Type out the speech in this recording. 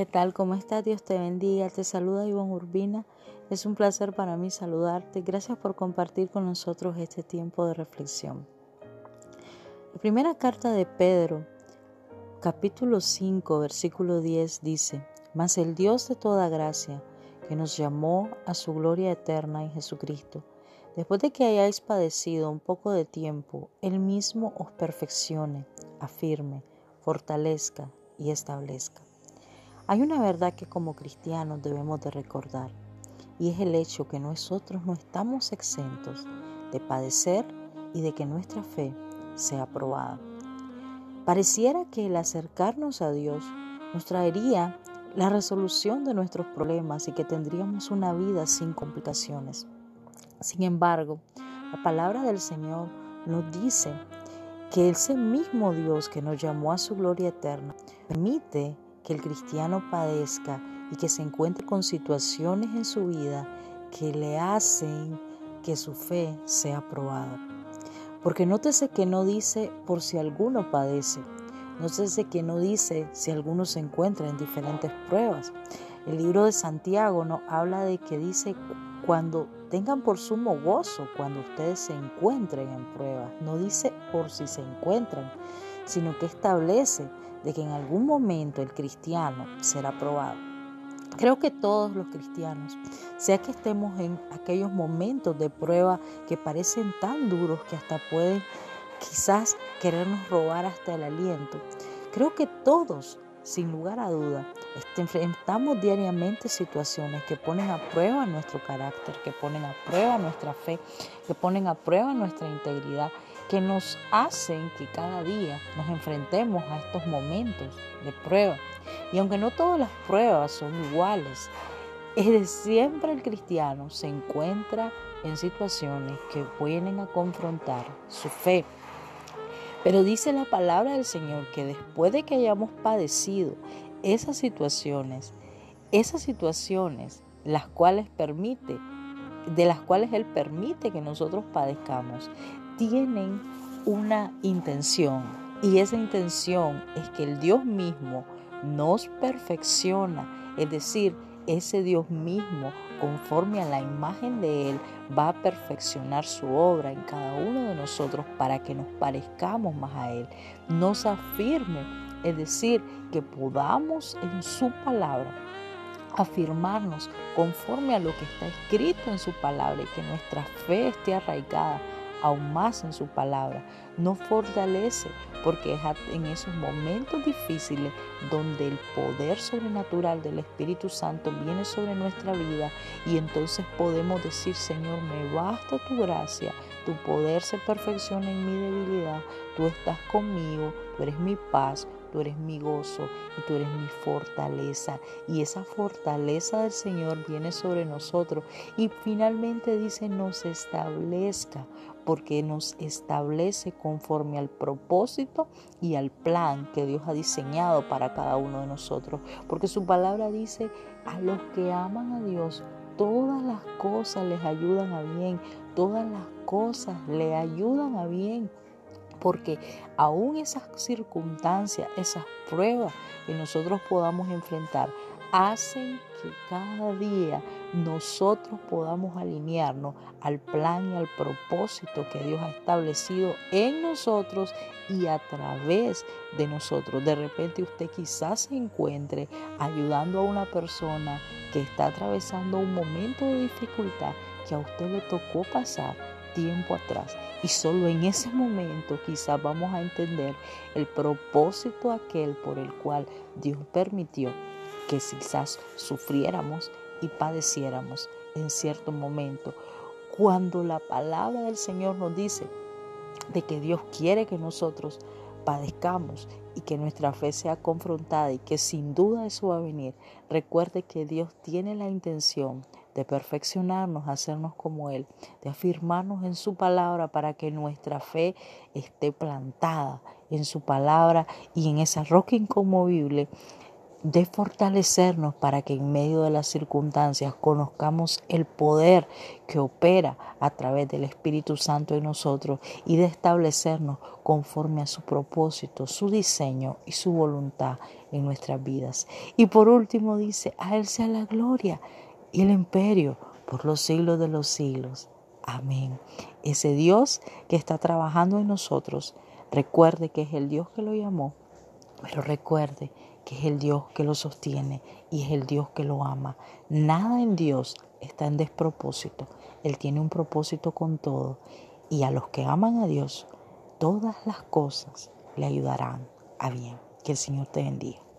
¿Qué tal? ¿Cómo estás? Dios te bendiga. Te saluda Ivonne Urbina. Es un placer para mí saludarte. Gracias por compartir con nosotros este tiempo de reflexión. La primera carta de Pedro, capítulo 5, versículo 10 dice, Mas el Dios de toda gracia, que nos llamó a su gloria eterna en Jesucristo, después de que hayáis padecido un poco de tiempo, Él mismo os perfeccione, afirme, fortalezca y establezca. Hay una verdad que como cristianos debemos de recordar y es el hecho que nosotros no estamos exentos de padecer y de que nuestra fe sea probada. Pareciera que el acercarnos a Dios nos traería la resolución de nuestros problemas y que tendríamos una vida sin complicaciones. Sin embargo, la palabra del Señor nos dice que ese mismo Dios que nos llamó a su gloria eterna permite que el cristiano padezca y que se encuentre con situaciones en su vida que le hacen que su fe sea probada. Porque nótese que no dice por si alguno padece, nótese que no dice si alguno se encuentra en diferentes pruebas. El libro de Santiago nos habla de que dice cuando tengan por sumo gozo cuando ustedes se encuentren en pruebas. No dice por si se encuentran, sino que establece de que en algún momento el cristiano será probado. Creo que todos los cristianos, sea que estemos en aquellos momentos de prueba que parecen tan duros que hasta pueden quizás querernos robar hasta el aliento, creo que todos, sin lugar a duda, enfrentamos diariamente situaciones que ponen a prueba nuestro carácter, que ponen a prueba nuestra fe, que ponen a prueba nuestra integridad que nos hacen que cada día nos enfrentemos a estos momentos de prueba. Y aunque no todas las pruebas son iguales, es de siempre el cristiano se encuentra en situaciones que vienen a confrontar su fe. Pero dice la palabra del Señor que después de que hayamos padecido esas situaciones, esas situaciones las cuales permite, de las cuales Él permite que nosotros padezcamos, tienen una intención. Y esa intención es que el Dios mismo nos perfecciona, es decir, ese Dios mismo, conforme a la imagen de Él, va a perfeccionar su obra en cada uno de nosotros para que nos parezcamos más a Él, nos afirme, es decir, que podamos en su palabra afirmarnos conforme a lo que está escrito en su palabra y que nuestra fe esté arraigada aún más en su palabra, nos fortalece porque es en esos momentos difíciles donde el poder sobrenatural del Espíritu Santo viene sobre nuestra vida y entonces podemos decir, Señor, me basta tu gracia, tu poder se perfecciona en mi debilidad, tú estás conmigo, tú eres mi paz, tú eres mi gozo y tú eres mi fortaleza. Y esa fortaleza del Señor viene sobre nosotros. Y finalmente dice, nos establezca, porque nos establece conforme al propósito y al plan que Dios ha diseñado para cada uno de nosotros. Porque su palabra dice, a los que aman a Dios, todas las cosas les ayudan a bien, todas las cosas le ayudan a bien porque aún esas circunstancias, esas pruebas que nosotros podamos enfrentar, hacen que cada día nosotros podamos alinearnos al plan y al propósito que Dios ha establecido en nosotros y a través de nosotros. De repente usted quizás se encuentre ayudando a una persona que está atravesando un momento de dificultad que a usted le tocó pasar tiempo atrás. Y solo en ese momento quizás vamos a entender el propósito aquel por el cual Dios permitió que quizás sufriéramos y padeciéramos en cierto momento. Cuando la palabra del Señor nos dice de que Dios quiere que nosotros padezcamos y que nuestra fe sea confrontada y que sin duda eso va a venir, recuerde que Dios tiene la intención de perfeccionarnos, hacernos como Él, de afirmarnos en su palabra para que nuestra fe esté plantada en su palabra y en esa roca inconmovible de fortalecernos para que en medio de las circunstancias conozcamos el poder que opera a través del Espíritu Santo en nosotros y de establecernos conforme a su propósito, su diseño y su voluntad en nuestras vidas. Y por último dice, a Él sea la gloria y el imperio por los siglos de los siglos. Amén. Ese Dios que está trabajando en nosotros, recuerde que es el Dios que lo llamó, pero recuerde que es el Dios que lo sostiene y es el Dios que lo ama. Nada en Dios está en despropósito. Él tiene un propósito con todo y a los que aman a Dios, todas las cosas le ayudarán a bien. Que el Señor te bendiga.